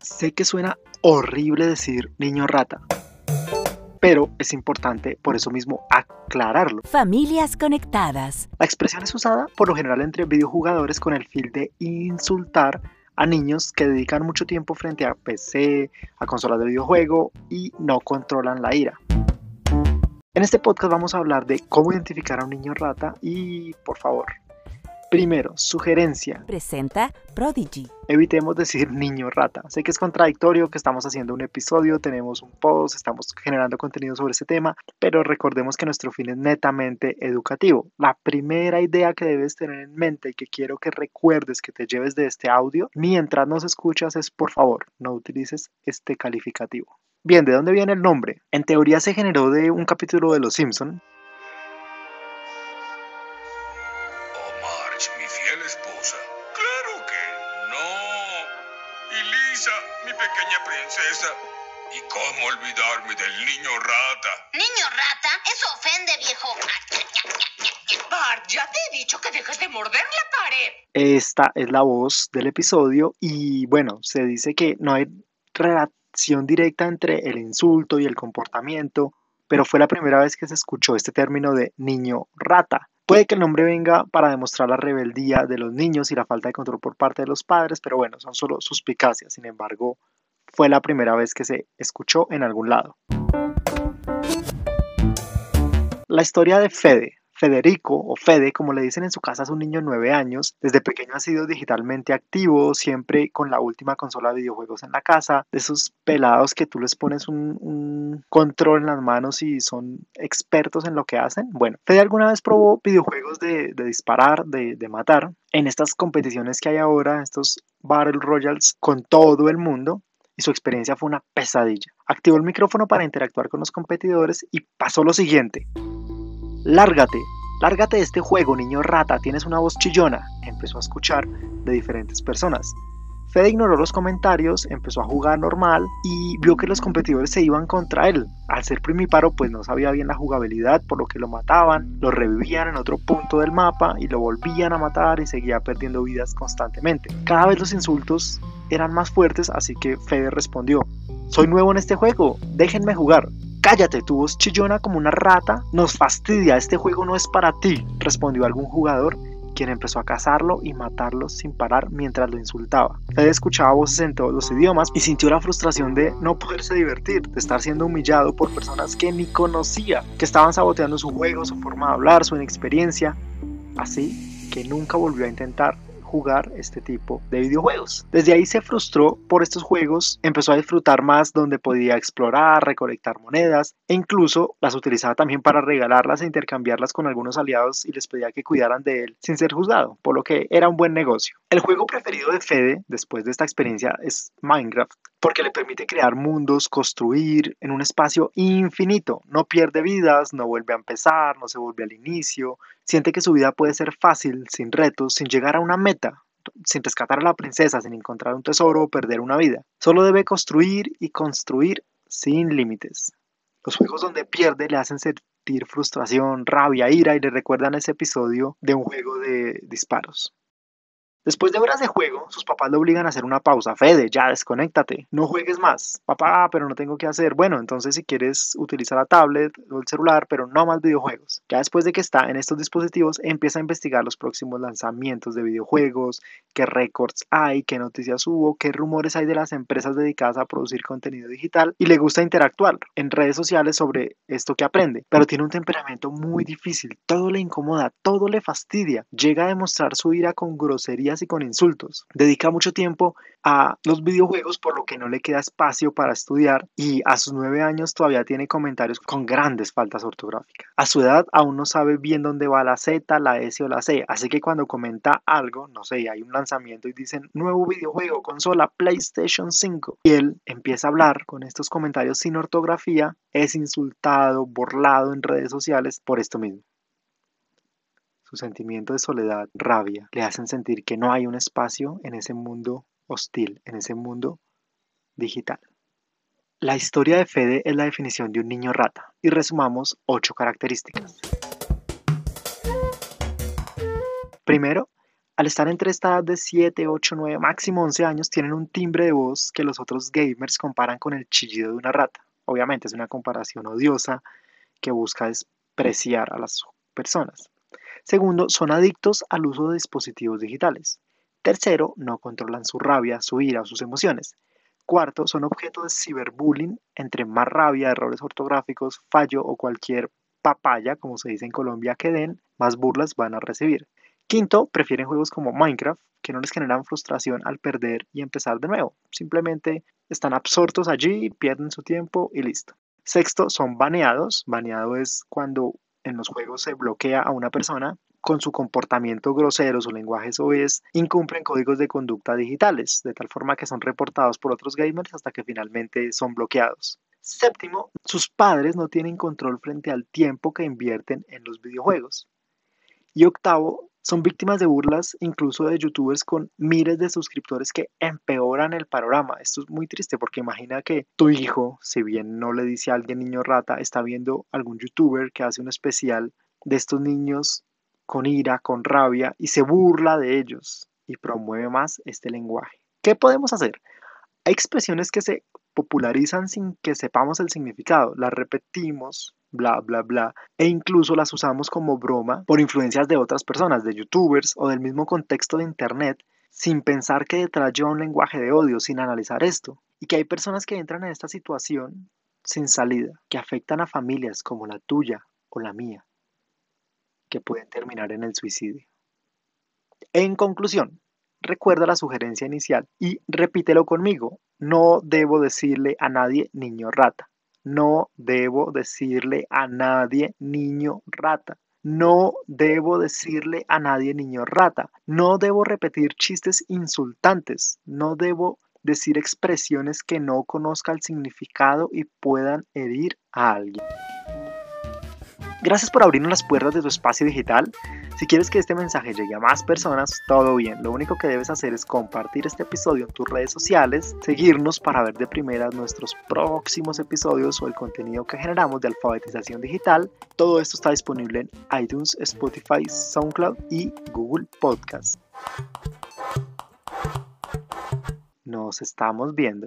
Sé que suena horrible decir niño rata, pero es importante por eso mismo aclararlo. Familias conectadas. La expresión es usada por lo general entre videojugadores con el fin de insultar a niños que dedican mucho tiempo frente a PC, a consolas de videojuego y no controlan la ira. En este podcast vamos a hablar de cómo identificar a un niño rata y, por favor, Primero, sugerencia. Presenta Prodigy. Evitemos decir niño rata. Sé que es contradictorio que estamos haciendo un episodio, tenemos un post, estamos generando contenido sobre ese tema, pero recordemos que nuestro fin es netamente educativo. La primera idea que debes tener en mente y que quiero que recuerdes que te lleves de este audio mientras nos escuchas es por favor, no utilices este calificativo. Bien, ¿de dónde viene el nombre? En teoría se generó de un capítulo de Los Simpson mi fiel esposa. Claro que no. Y Lisa, mi pequeña princesa. ¿Y cómo olvidarme del niño rata? ¿Niño rata? Eso ofende, viejo. Bart, ya te he dicho que dejes de morder la pared. Esta es la voz del episodio y bueno, se dice que no hay relación directa entre el insulto y el comportamiento, pero fue la primera vez que se escuchó este término de niño rata. Puede que el nombre venga para demostrar la rebeldía de los niños y la falta de control por parte de los padres, pero bueno, son solo suspicacias. Sin embargo, fue la primera vez que se escuchó en algún lado. La historia de Fede, Federico, o Fede, como le dicen en su casa, es un niño de 9 años. Desde pequeño ha sido digitalmente activo, siempre con la última consola de videojuegos en la casa. De esos pelados que tú les pones un, control en las manos y son expertos en lo que hacen. Bueno, Fede alguna vez probó videojuegos de, disparar, de, de matar. En estas competiciones que hay ahora, estos Battle Royals con todo el mundo, y su experiencia fue una pesadilla. Activó el micrófono para interactuar con los competidores y pasó lo siguiente. Lárgate, lárgate de este juego, niño rata, tienes una voz chillona, empezó a escuchar de diferentes personas. Fede ignoró los comentarios, empezó a jugar normal y vio que los competidores se iban contra él. Al ser primíparo, pues no sabía bien la jugabilidad, por lo que lo mataban, lo revivían en otro punto del mapa y lo volvían a matar y seguía perdiendo vidas constantemente. Cada vez los insultos eran más fuertes, así que Fede respondió: Soy nuevo en este juego, déjenme jugar. Cállate, tu voz chillona como una rata. Nos fastidia, este juego no es para ti, respondió algún jugador, quien empezó a cazarlo y matarlo sin parar mientras lo insultaba. Fede escuchaba voces en todos los idiomas y sintió la frustración de no poderse divertir, de estar siendo humillado por personas que ni conocía, que estaban saboteando su juego, su forma de hablar, su inexperiencia. Así que nunca volvió a intentar jugar este tipo de videojuegos. Desde ahí se frustró por estos juegos, empezó a disfrutar más donde podía explorar, recolectar monedas e incluso las utilizaba también para regalarlas e intercambiarlas con algunos aliados y les pedía que cuidaran de él sin ser juzgado, por lo que era un buen negocio. El juego preferido de Fede después de esta experiencia es Minecraft, porque le permite crear mundos, construir en un espacio infinito, no pierde vidas, no vuelve a empezar, no se vuelve al inicio, siente que su vida puede ser fácil, sin retos, sin llegar a una meta, sin rescatar a la princesa, sin encontrar un tesoro o perder una vida. Solo debe construir y construir sin límites. Los juegos donde pierde le hacen sentir frustración, rabia, ira y le recuerdan ese episodio de un juego de disparos. Después de horas de juego, sus papás le obligan a hacer una pausa. Fede, ya desconéctate, no juegues más. Papá, pero no tengo que hacer. Bueno, entonces si quieres utilizar la tablet o el celular, pero no más videojuegos. Ya después de que está en estos dispositivos, empieza a investigar los próximos lanzamientos de videojuegos, qué récords hay, qué noticias hubo, qué rumores hay de las empresas dedicadas a producir contenido digital y le gusta interactuar en redes sociales sobre esto que aprende. Pero tiene un temperamento muy difícil, todo le incomoda, todo le fastidia. Llega a demostrar su ira con groserías y con insultos. Dedica mucho tiempo a los videojuegos por lo que no le queda espacio para estudiar y a sus nueve años todavía tiene comentarios con grandes faltas ortográficas. A su edad aún no sabe bien dónde va la Z, la S o la C, así que cuando comenta algo, no sé, hay un lanzamiento y dicen nuevo videojuego, consola, PlayStation 5 y él empieza a hablar con estos comentarios sin ortografía, es insultado, burlado en redes sociales por esto mismo. Su sentimiento de soledad, rabia, le hacen sentir que no hay un espacio en ese mundo hostil, en ese mundo digital. La historia de Fede es la definición de un niño rata y resumamos ocho características. Primero, al estar entre esta edad de 7, 8, 9, máximo 11 años, tienen un timbre de voz que los otros gamers comparan con el chillido de una rata. Obviamente es una comparación odiosa que busca despreciar a las personas. Segundo, son adictos al uso de dispositivos digitales. Tercero, no controlan su rabia, su ira o sus emociones. Cuarto, son objeto de ciberbullying. Entre más rabia, errores ortográficos, fallo o cualquier papaya, como se dice en Colombia, que den, más burlas van a recibir. Quinto, prefieren juegos como Minecraft, que no les generan frustración al perder y empezar de nuevo. Simplemente están absortos allí, pierden su tiempo y listo. Sexto, son baneados. Baneado es cuando en los juegos se bloquea a una persona con su comportamiento grosero, su lenguaje soez, incumplen códigos de conducta digitales, de tal forma que son reportados por otros gamers hasta que finalmente son bloqueados. Séptimo, sus padres no tienen control frente al tiempo que invierten en los videojuegos. Y octavo, son víctimas de burlas incluso de youtubers con miles de suscriptores que empeoran el panorama. Esto es muy triste porque imagina que tu hijo, si bien no le dice a alguien niño rata, está viendo algún youtuber que hace un especial de estos niños con ira, con rabia y se burla de ellos y promueve más este lenguaje. ¿Qué podemos hacer? Hay expresiones que se popularizan sin que sepamos el significado, las repetimos, bla, bla, bla, e incluso las usamos como broma por influencias de otras personas, de youtubers o del mismo contexto de internet, sin pensar que detrás lleva un lenguaje de odio, sin analizar esto, y que hay personas que entran en esta situación sin salida, que afectan a familias como la tuya o la mía que pueden terminar en el suicidio. En conclusión, recuerda la sugerencia inicial y repítelo conmigo. No debo decirle a nadie niño rata. No debo decirle a nadie niño rata. No debo decirle a nadie niño rata. No debo repetir chistes insultantes. No debo decir expresiones que no conozca el significado y puedan herir a alguien. Gracias por abrirnos las puertas de tu espacio digital. Si quieres que este mensaje llegue a más personas, todo bien. Lo único que debes hacer es compartir este episodio en tus redes sociales, seguirnos para ver de primera nuestros próximos episodios o el contenido que generamos de alfabetización digital. Todo esto está disponible en iTunes, Spotify, SoundCloud y Google Podcast. Nos estamos viendo.